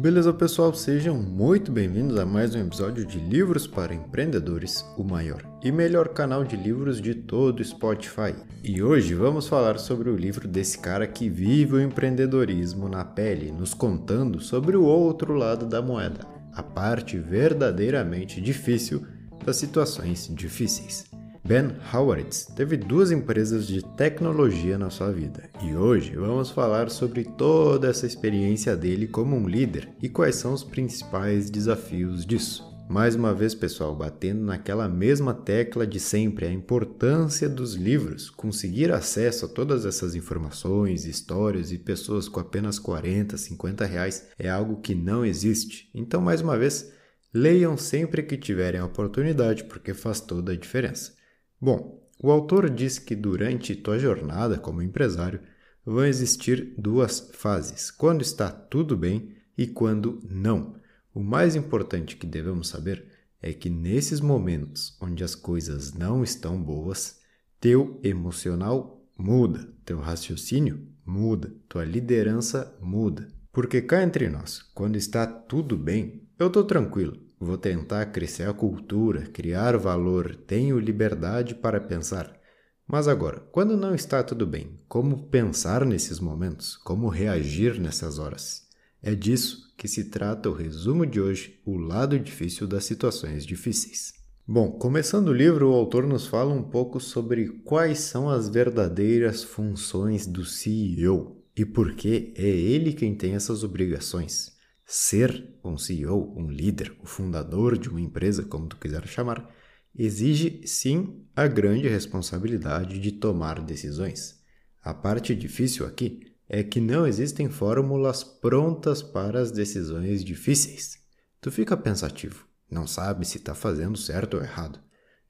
Beleza, pessoal? Sejam muito bem-vindos a mais um episódio de Livros para Empreendedores, o maior e melhor canal de livros de todo o Spotify. E hoje vamos falar sobre o livro desse cara que vive o empreendedorismo na pele, nos contando sobre o outro lado da moeda, a parte verdadeiramente difícil das situações difíceis. Ben Howard teve duas empresas de tecnologia na sua vida e hoje vamos falar sobre toda essa experiência dele como um líder e quais são os principais desafios disso. Mais uma vez, pessoal, batendo naquela mesma tecla de sempre, a importância dos livros. Conseguir acesso a todas essas informações, histórias e pessoas com apenas 40, 50 reais é algo que não existe. Então, mais uma vez, leiam sempre que tiverem a oportunidade, porque faz toda a diferença. Bom, o autor diz que durante tua jornada como empresário vão existir duas fases: quando está tudo bem e quando não. O mais importante que devemos saber é que nesses momentos onde as coisas não estão boas, teu emocional muda, teu raciocínio muda, tua liderança muda. Porque cá entre nós, quando está tudo bem, eu estou tranquilo, Vou tentar crescer a cultura, criar valor, tenho liberdade para pensar. Mas agora, quando não está tudo bem, como pensar nesses momentos? Como reagir nessas horas? É disso que se trata o resumo de hoje, o lado difícil das situações difíceis. Bom, começando o livro, o autor nos fala um pouco sobre quais são as verdadeiras funções do CEO e por que é ele quem tem essas obrigações. Ser um CEO, um líder, o fundador de uma empresa, como tu quiser chamar, exige sim a grande responsabilidade de tomar decisões. A parte difícil aqui é que não existem fórmulas prontas para as decisões difíceis. Tu fica pensativo, não sabe se está fazendo certo ou errado,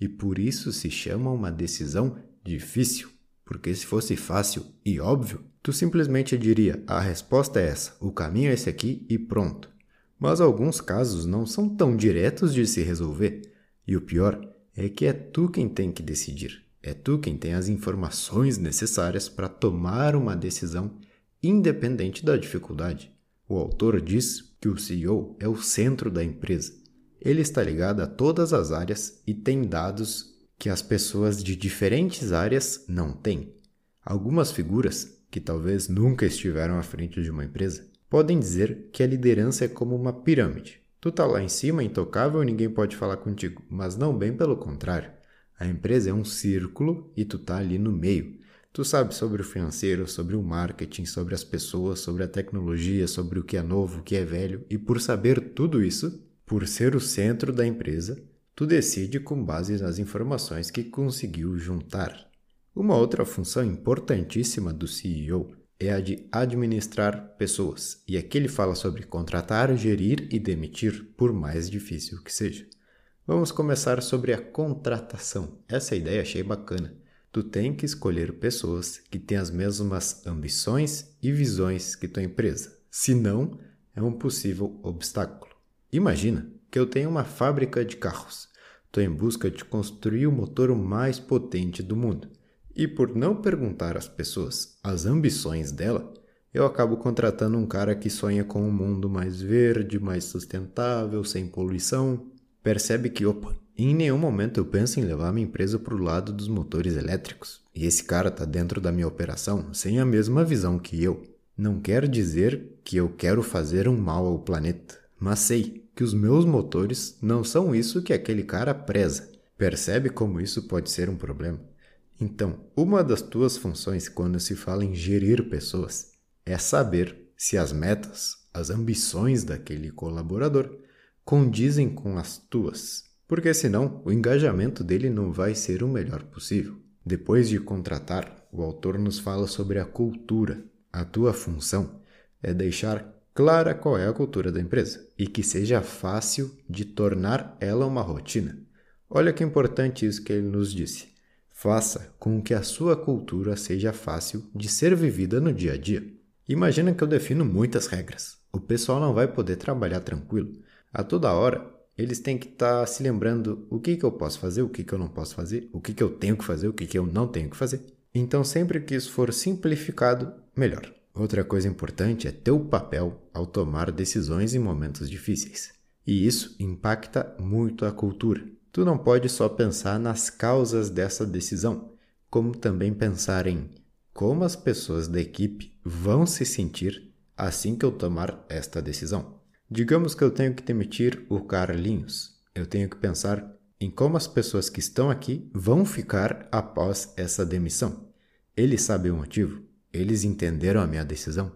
e por isso se chama uma decisão difícil. Porque se fosse fácil e óbvio, tu simplesmente diria: a resposta é essa, o caminho é esse aqui e pronto. Mas alguns casos não são tão diretos de se resolver. E o pior é que é tu quem tem que decidir. É tu quem tem as informações necessárias para tomar uma decisão independente da dificuldade. O autor diz que o CEO é o centro da empresa. Ele está ligado a todas as áreas e tem dados que as pessoas de diferentes áreas não têm. Algumas figuras, que talvez nunca estiveram à frente de uma empresa, podem dizer que a liderança é como uma pirâmide. Tu tá lá em cima, intocável, ninguém pode falar contigo, mas não bem pelo contrário. A empresa é um círculo e tu tá ali no meio. Tu sabe sobre o financeiro, sobre o marketing, sobre as pessoas, sobre a tecnologia, sobre o que é novo, o que é velho, e por saber tudo isso, por ser o centro da empresa, Tu decide com base nas informações que conseguiu juntar. Uma outra função importantíssima do CEO é a de administrar pessoas, e aqui ele fala sobre contratar, gerir e demitir, por mais difícil que seja. Vamos começar sobre a contratação. Essa ideia achei bacana. Tu tem que escolher pessoas que têm as mesmas ambições e visões que tua empresa. Senão, é um possível obstáculo. Imagina que eu tenho uma fábrica de carros Estou em busca de construir o motor mais potente do mundo. E por não perguntar às pessoas as ambições dela, eu acabo contratando um cara que sonha com um mundo mais verde, mais sustentável, sem poluição. Percebe que, opa, em nenhum momento eu penso em levar minha empresa para o lado dos motores elétricos. E esse cara está dentro da minha operação sem a mesma visão que eu. Não quer dizer que eu quero fazer um mal ao planeta, mas sei que os meus motores não são isso que aquele cara preza. Percebe como isso pode ser um problema? Então, uma das tuas funções quando se fala em gerir pessoas é saber se as metas, as ambições daquele colaborador condizem com as tuas, porque senão o engajamento dele não vai ser o melhor possível. Depois de contratar, o autor nos fala sobre a cultura. A tua função é deixar clara qual é a cultura da empresa e que seja fácil de tornar ela uma rotina. Olha que importante isso que ele nos disse. Faça com que a sua cultura seja fácil de ser vivida no dia a dia. Imagina que eu defino muitas regras. O pessoal não vai poder trabalhar tranquilo. A toda hora, eles têm que estar tá se lembrando o que, que eu posso fazer, o que, que eu não posso fazer, o que, que eu tenho que fazer, o que, que eu não tenho que fazer. Então, sempre que isso for simplificado, melhor. Outra coisa importante é teu papel ao tomar decisões em momentos difíceis. E isso impacta muito a cultura. Tu não pode só pensar nas causas dessa decisão, como também pensar em como as pessoas da equipe vão se sentir assim que eu tomar esta decisão. Digamos que eu tenho que demitir o Carlinhos. Eu tenho que pensar em como as pessoas que estão aqui vão ficar após essa demissão. Eles sabem o motivo? Eles entenderam a minha decisão?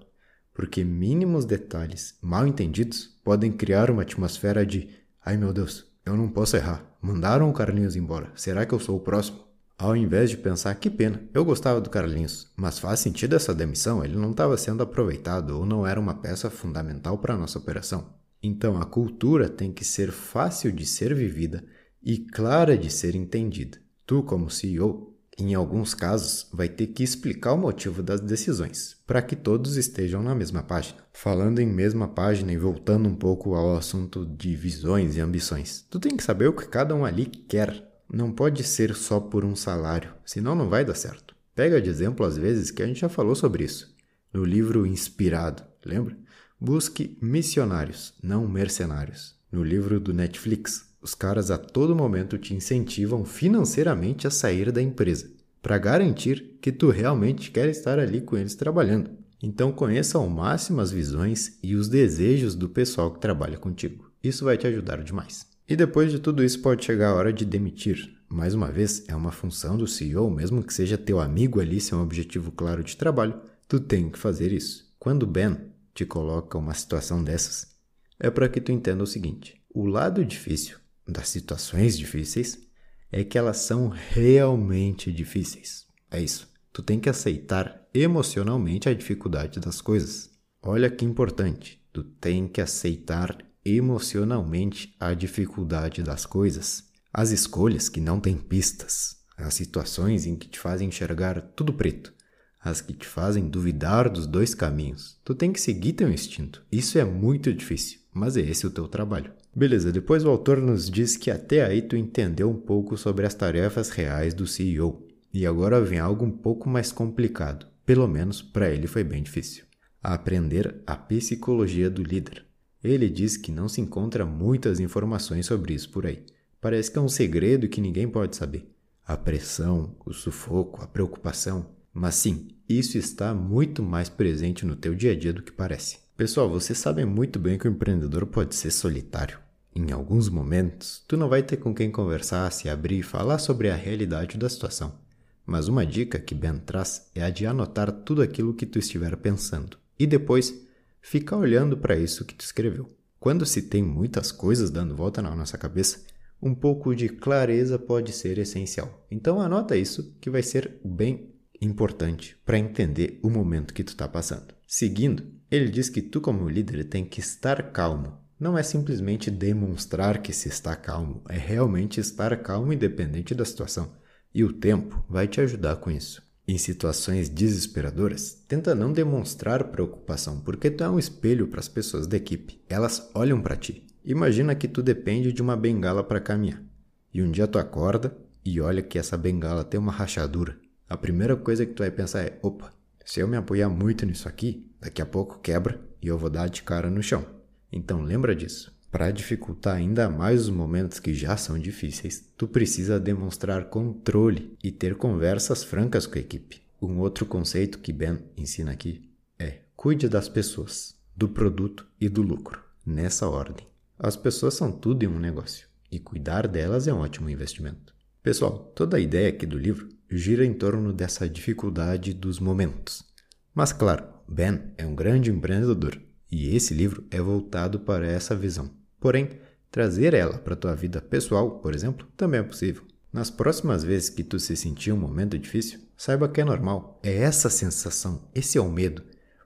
Porque mínimos detalhes mal entendidos podem criar uma atmosfera de ai meu Deus, eu não posso errar. Mandaram o Carlinhos embora. Será que eu sou o próximo? Ao invés de pensar que pena, eu gostava do Carlinhos, mas faz sentido essa demissão, ele não estava sendo aproveitado ou não era uma peça fundamental para a nossa operação. Então a cultura tem que ser fácil de ser vivida e clara de ser entendida. Tu, como CEO, em alguns casos, vai ter que explicar o motivo das decisões, para que todos estejam na mesma página. Falando em mesma página e voltando um pouco ao assunto de visões e ambições, tu tem que saber o que cada um ali quer. Não pode ser só por um salário, senão não vai dar certo. Pega de exemplo às vezes que a gente já falou sobre isso. No livro Inspirado, lembra? Busque missionários, não mercenários. No livro do Netflix, os caras a todo momento te incentivam financeiramente a sair da empresa, para garantir que tu realmente quer estar ali com eles trabalhando. Então conheça ao máximo as visões e os desejos do pessoal que trabalha contigo. Isso vai te ajudar demais. E depois de tudo isso pode chegar a hora de demitir. Mais uma vez, é uma função do CEO, mesmo que seja teu amigo ali, ser um objetivo claro de trabalho, tu tem que fazer isso. Quando Ben te coloca uma situação dessas, é para que tu entenda o seguinte: o lado difícil das situações difíceis é que elas são realmente difíceis. É isso. Tu tem que aceitar emocionalmente a dificuldade das coisas. Olha que importante. Tu tem que aceitar emocionalmente a dificuldade das coisas. As escolhas que não têm pistas, as situações em que te fazem enxergar tudo preto, as que te fazem duvidar dos dois caminhos. Tu tem que seguir teu instinto. Isso é muito difícil, mas é esse o teu trabalho. Beleza, depois o autor nos diz que até aí tu entendeu um pouco sobre as tarefas reais do CEO. E agora vem algo um pouco mais complicado. Pelo menos para ele foi bem difícil. aprender a psicologia do líder. Ele diz que não se encontra muitas informações sobre isso por aí. Parece que é um segredo que ninguém pode saber. A pressão, o sufoco, a preocupação. Mas sim, isso está muito mais presente no teu dia a dia do que parece. Pessoal, vocês sabem muito bem que o empreendedor pode ser solitário. Em alguns momentos, tu não vai ter com quem conversar, se abrir e falar sobre a realidade da situação. Mas uma dica que Ben traz é a de anotar tudo aquilo que tu estiver pensando e depois ficar olhando para isso que tu escreveu. Quando se tem muitas coisas dando volta na nossa cabeça, um pouco de clareza pode ser essencial. Então anota isso que vai ser bem importante para entender o momento que tu está passando. Seguindo, ele diz que tu como líder tem que estar calmo não é simplesmente demonstrar que se está calmo, é realmente estar calmo independente da situação. E o tempo vai te ajudar com isso. Em situações desesperadoras, tenta não demonstrar preocupação, porque tu é um espelho para as pessoas da equipe. Elas olham para ti. Imagina que tu depende de uma bengala para caminhar. E um dia tu acorda e olha que essa bengala tem uma rachadura. A primeira coisa que tu vai pensar é: opa, se eu me apoiar muito nisso aqui, daqui a pouco quebra e eu vou dar de cara no chão. Então lembra disso. Para dificultar ainda mais os momentos que já são difíceis, tu precisa demonstrar controle e ter conversas francas com a equipe. Um outro conceito que Ben ensina aqui é: cuide das pessoas, do produto e do lucro, nessa ordem. As pessoas são tudo em um negócio e cuidar delas é um ótimo investimento. Pessoal, toda a ideia aqui do livro gira em torno dessa dificuldade dos momentos. Mas claro, Ben é um grande empreendedor e esse livro é voltado para essa visão. Porém, trazer ela para a tua vida pessoal, por exemplo, também é possível. Nas próximas vezes que tu se sentir um momento difícil, saiba que é normal. É essa sensação, esse é o medo.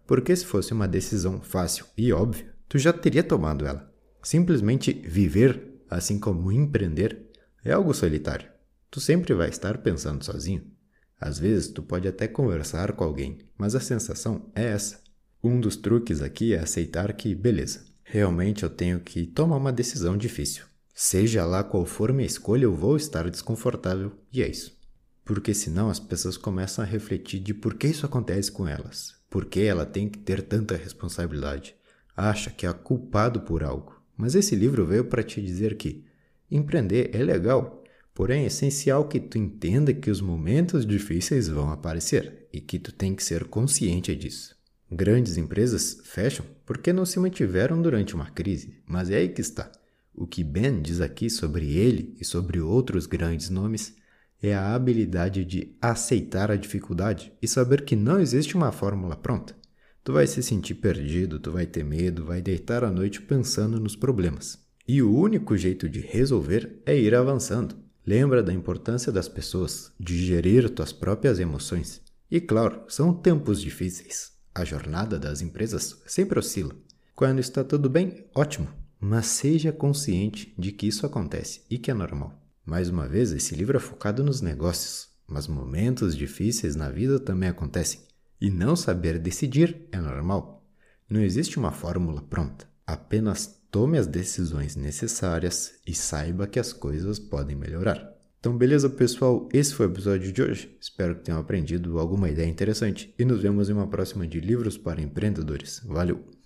Porque se fosse uma decisão fácil e óbvia, tu já teria tomado ela. Simplesmente viver, assim como empreender, é algo solitário. Tu sempre vai estar pensando sozinho. Às vezes tu pode até conversar com alguém, mas a sensação é essa. Um dos truques aqui é aceitar que, beleza, realmente eu tenho que tomar uma decisão difícil. Seja lá qual for minha escolha, eu vou estar desconfortável e é isso. Porque senão as pessoas começam a refletir de por que isso acontece com elas. Por que ela tem que ter tanta responsabilidade? Acha que é culpado por algo. Mas esse livro veio para te dizer que empreender é legal, porém é essencial que tu entenda que os momentos difíceis vão aparecer e que tu tem que ser consciente disso. Grandes empresas fecham porque não se mantiveram durante uma crise, mas é aí que está. O que Ben diz aqui sobre ele e sobre outros grandes nomes é a habilidade de aceitar a dificuldade e saber que não existe uma fórmula pronta. Tu vai se sentir perdido, tu vai ter medo, vai deitar à noite pensando nos problemas. E o único jeito de resolver é ir avançando. Lembra da importância das pessoas, de gerir tuas próprias emoções. E claro, são tempos difíceis. A jornada das empresas sempre oscila. Quando está tudo bem, ótimo, mas seja consciente de que isso acontece e que é normal. Mais uma vez, esse livro é focado nos negócios, mas momentos difíceis na vida também acontecem. E não saber decidir é normal. Não existe uma fórmula pronta. Apenas tome as decisões necessárias e saiba que as coisas podem melhorar. Então, beleza, pessoal? Esse foi o episódio de hoje. Espero que tenham aprendido alguma ideia interessante e nos vemos em uma próxima de Livros para Empreendedores. Valeu!